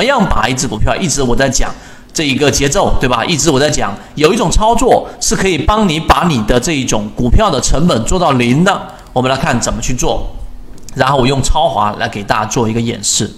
怎么样把一只股票，一直我在讲这一个节奏，对吧？一直我在讲有一种操作是可以帮你把你的这一种股票的成本做到零的。我们来看怎么去做，然后我用超华来给大家做一个演示。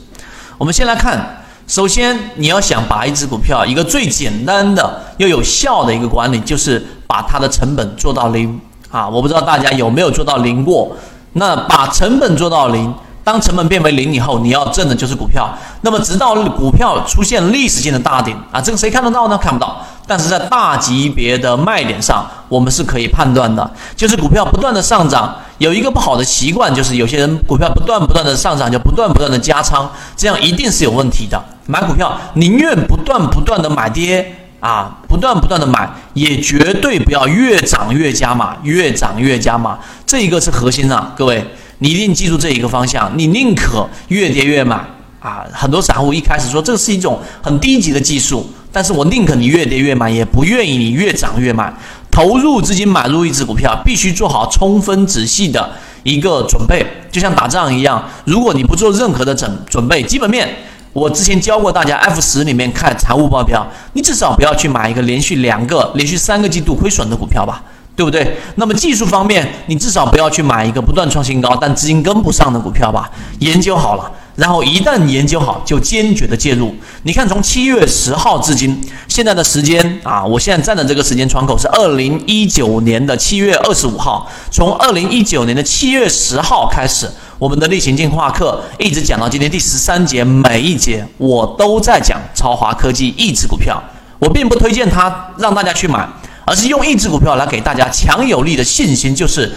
我们先来看。首先，你要想把一只股票，一个最简单的又有效的一个管理，就是把它的成本做到零啊！我不知道大家有没有做到零过。那把成本做到零，当成本变为零以后，你要挣的就是股票。那么，直到股票出现历史性的大顶啊，这个谁看得到呢？看不到。但是在大级别的卖点上，我们是可以判断的，就是股票不断的上涨。有一个不好的习惯，就是有些人股票不断不断的上涨，就不断不断的加仓，这样一定是有问题的。买股票宁愿不断不断的买跌啊，不断不断的买，也绝对不要越涨越加码，越涨越加码，这一个是核心啊，各位，你一定记住这一个方向，你宁可越跌越买啊。很多散户一开始说这是一种很低级的技术，但是我宁可你越跌越买，也不愿意你越涨越买。投入资金买入一只股票，必须做好充分仔细的一个准备，就像打仗一样，如果你不做任何的准准备，基本面。我之前教过大家，F 十里面看财务报表，你至少不要去买一个连续两个、连续三个季度亏损的股票吧，对不对？那么技术方面，你至少不要去买一个不断创新高但资金跟不上的股票吧。研究好了，然后一旦研究好，就坚决的介入。你看，从七月十号至今，现在的时间啊，我现在站的这个时间窗口是二零一九年的七月二十五号，从二零一九年的七月十号开始。我们的例行进化课一直讲到今天第十三节，每一节我都在讲超华科技一只股票，我并不推荐它让大家去买，而是用一只股票来给大家强有力的信心，就是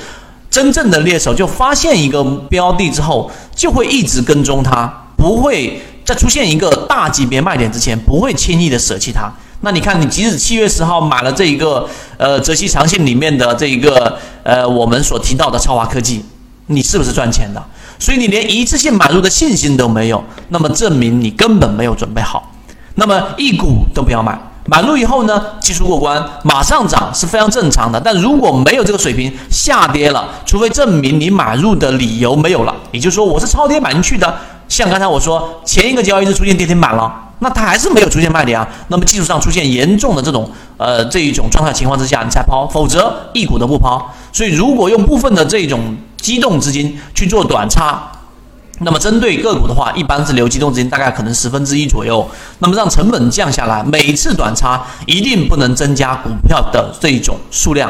真正的猎手就发现一个标的之后，就会一直跟踪它，不会在出现一个大级别卖点之前，不会轻易的舍弃它。那你看，你即使七月十号买了这一个呃泽熙长信里面的这一个呃我们所提到的超华科技，你是不是赚钱的？所以你连一次性买入的信心都没有，那么证明你根本没有准备好。那么一股都不要买，买入以后呢，技术过关，马上涨是非常正常的。但如果没有这个水平，下跌了，除非证明你买入的理由没有了，也就是说我是超跌买进去的。像刚才我说，前一个交易日出现跌停板了，那它还是没有出现卖点啊。那么技术上出现严重的这种呃这一种状态情况之下，你才抛，否则一股都不抛。所以如果用部分的这种。机动资金去做短差，那么针对个股的话，一般是留机动资金大概可能十分之一左右，那么让成本降下来，每次短差一定不能增加股票的这种数量，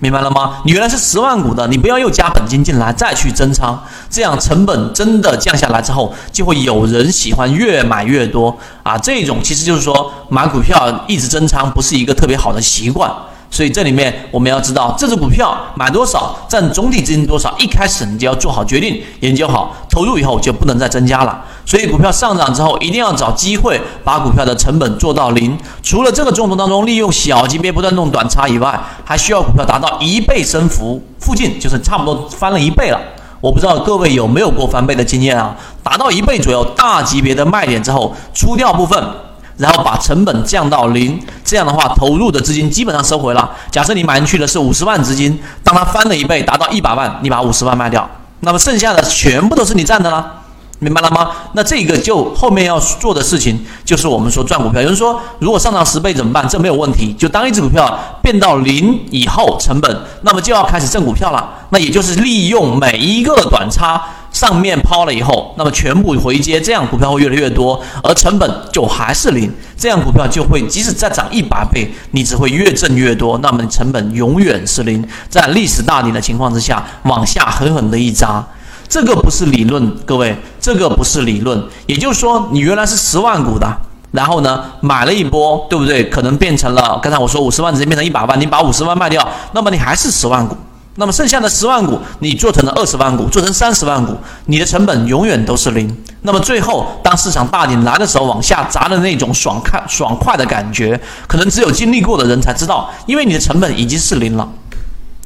明白了吗？你原来是十万股的，你不要又加本金进来再去增仓，这样成本真的降下来之后，就会有人喜欢越买越多啊！这种其实就是说买股票一直增仓不是一个特别好的习惯。所以这里面我们要知道，这只股票买多少占总体资金多少，一开始你就要做好决定，研究好，投入以后就不能再增加了。所以股票上涨之后，一定要找机会把股票的成本做到零。除了这个中途当中利用小级别不断弄短差以外，还需要股票达到一倍升幅附近，就是差不多翻了一倍了。我不知道各位有没有过翻倍的经验啊？达到一倍左右大级别的卖点之后，出掉部分。然后把成本降到零，这样的话投入的资金基本上收回了。假设你买进去的是五十万资金，当它翻了一倍达到一百万，你把五十万卖掉，那么剩下的全部都是你赚的了，明白了吗？那这个就后面要做的事情就是我们说赚股票。有人说如果上涨十倍怎么办？这没有问题，就当一只股票变到零以后成本，那么就要开始挣股票了。那也就是利用每一个短差。上面抛了以后，那么全部回接，这样股票会越来越多，而成本就还是零，这样股票就会即使再涨一百倍，你只会越挣越多，那么你成本永远是零。在历史大底的情况之下，往下狠狠的一扎，这个不是理论，各位，这个不是理论。也就是说，你原来是十万股的，然后呢买了一波，对不对？可能变成了刚才我说五十万直接变成一百万，你把五十万卖掉，那么你还是十万股。那么剩下的十万股，你做成了二十万股，做成三十万股，你的成本永远都是零。那么最后，当市场大顶来的时候，往下砸的那种爽快、爽快的感觉，可能只有经历过的人才知道，因为你的成本已经是零了。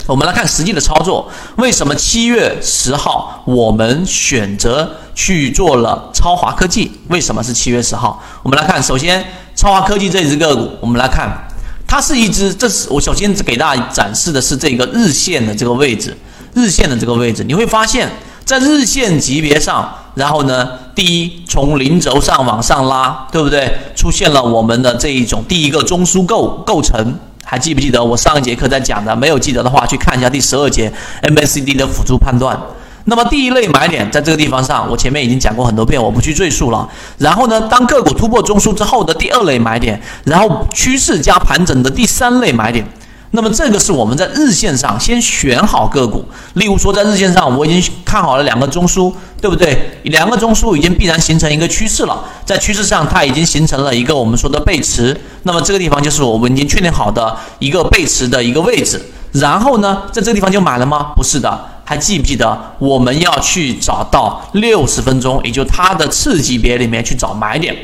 我们来看实际的操作，为什么七月十号我们选择去做了超华科技？为什么是七月十号？我们来看，首先超华科技这只个股，我们来看。它是一只，这是我首先给大家展示的是这个日线的这个位置，日线的这个位置，你会发现在日线级别上，然后呢，第一从零轴上往上拉，对不对？出现了我们的这一种第一个中枢构构成，还记不记得我上一节课在讲的？没有记得的话，去看一下第十二节 MACD 的辅助判断。那么第一类买点在这个地方上，我前面已经讲过很多遍，我不去赘述了。然后呢，当个股突破中枢之后的第二类买点，然后趋势加盘整的第三类买点。那么这个是我们在日线上先选好个股，例如说在日线上我已经看好了两个中枢，对不对？两个中枢已经必然形成一个趋势了，在趋势上它已经形成了一个我们说的背驰，那么这个地方就是我们已经确定好的一个背驰的一个位置。然后呢，在这个地方就买了吗？不是的，还记不记得我们要去找到六十分钟，也就它的次级别里面去找买点。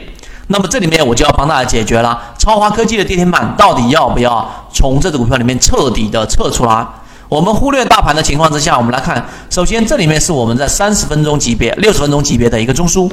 那么这里面我就要帮大家解决了，超华科技的跌停板到底要不要从这只股票里面彻底的撤出来？我们忽略大盘的情况之下，我们来看，首先这里面是我们在三十分钟级别、六十分钟级别的一个中枢，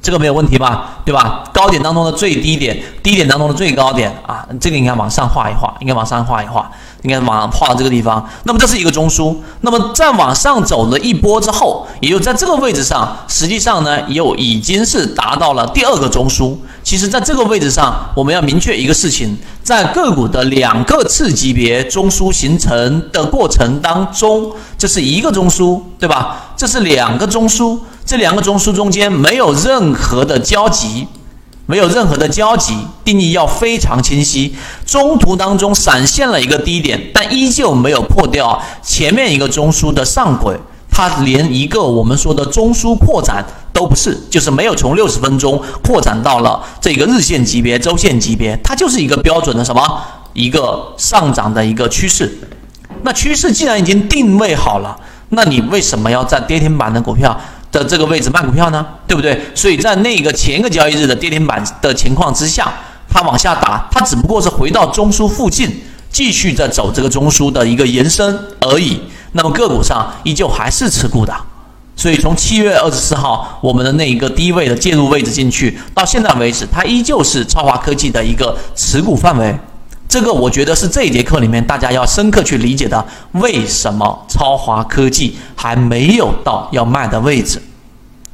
这个没有问题吧？对吧？高点当中的最低点，低点当中的最高点啊，这个应该往上画一画，应该往上画一画。应该往画到这个地方，那么这是一个中枢。那么再往上走了一波之后，也就在这个位置上，实际上呢，又已经是达到了第二个中枢。其实，在这个位置上，我们要明确一个事情：在个股的两个次级别中枢形成的过程当中，这是一个中枢，对吧？这是两个中枢，这两个中枢中间没有任何的交集。没有任何的交集，定义要非常清晰。中途当中闪现了一个低点，但依旧没有破掉前面一个中枢的上轨，它连一个我们说的中枢扩展都不是，就是没有从六十分钟扩展到了这个日线级别、周线级别，它就是一个标准的什么一个上涨的一个趋势。那趋势既然已经定位好了，那你为什么要在跌停板的股票？的这个位置卖股票呢，对不对？所以在那个前一个交易日的跌停板的情况之下，它往下打，它只不过是回到中枢附近，继续在走这个中枢的一个延伸而已。那么个股上依旧还是持股的，所以从七月二十四号我们的那一个低位的介入位置进去，到现在为止，它依旧是超华科技的一个持股范围。这个我觉得是这一节课里面大家要深刻去理解的，为什么超华科技还没有到要卖的位置，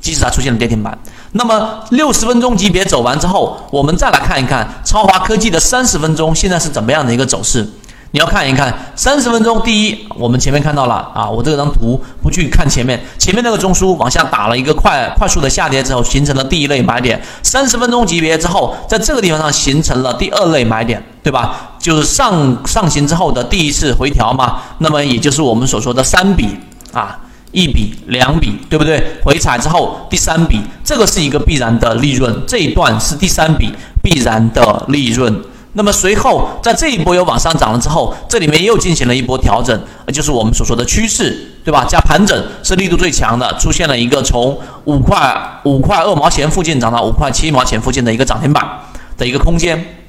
即使它出现了跌停板。那么六十分钟级别走完之后，我们再来看一看超华科技的三十分钟现在是怎么样的一个走势。你要看一看三十分钟，第一，我们前面看到了啊，我这张图不去看前面，前面那个中枢往下打了一个快快速的下跌之后，形成了第一类买点。三十分钟级别之后，在这个地方上形成了第二类买点，对吧？就是上上行之后的第一次回调嘛。那么也就是我们所说的三笔啊，一笔两笔，对不对？回踩之后第三笔，这个是一个必然的利润，这一段是第三笔必然的利润。那么随后，在这一波又往上涨了之后，这里面又进行了一波调整，就是我们所说的趋势，对吧？加盘整是力度最强的，出现了一个从五块五块二毛钱附近涨到五块七毛钱附近的一个涨停板的一个空间。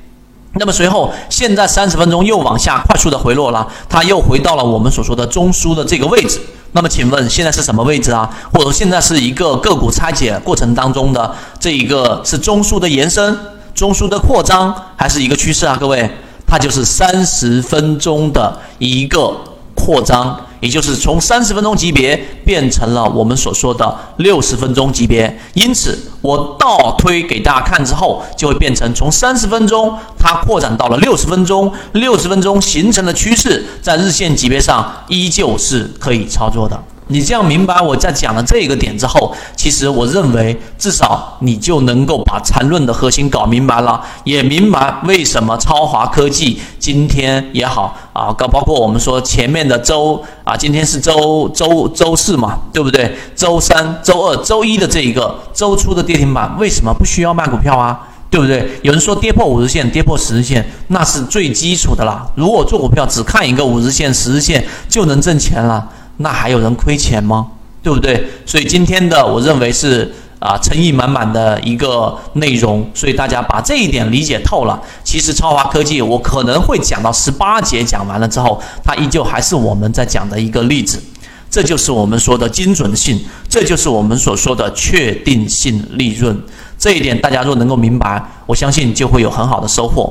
那么随后，现在三十分钟又往下快速的回落了，它又回到了我们所说的中枢的这个位置。那么请问现在是什么位置啊？或者现在是一个个股拆解过程当中的这一个是中枢的延伸？中枢的扩张还是一个趋势啊，各位，它就是三十分钟的一个扩张，也就是从三十分钟级别变成了我们所说的六十分钟级别。因此，我倒推给大家看之后，就会变成从三十分钟它扩展到了六十分钟，六十分钟形成的趋势，在日线级别上依旧是可以操作的。你这样明白我在讲了这个点之后，其实我认为至少你就能够把缠论的核心搞明白了，也明白为什么超华科技今天也好啊，包包括我们说前面的周啊，今天是周周周四嘛，对不对？周三、周二、周一的这一个周初的跌停板，为什么不需要卖股票啊？对不对？有人说跌破五日线、跌破十日线，那是最基础的啦。如果做股票只看一个五日线、十日线就能挣钱了。那还有人亏钱吗？对不对？所以今天的我认为是啊诚意满满的一个内容，所以大家把这一点理解透了。其实超华科技我可能会讲到十八节讲完了之后，它依旧还是我们在讲的一个例子。这就是我们说的精准性，这就是我们所说的确定性利润。这一点大家若能够明白，我相信就会有很好的收获。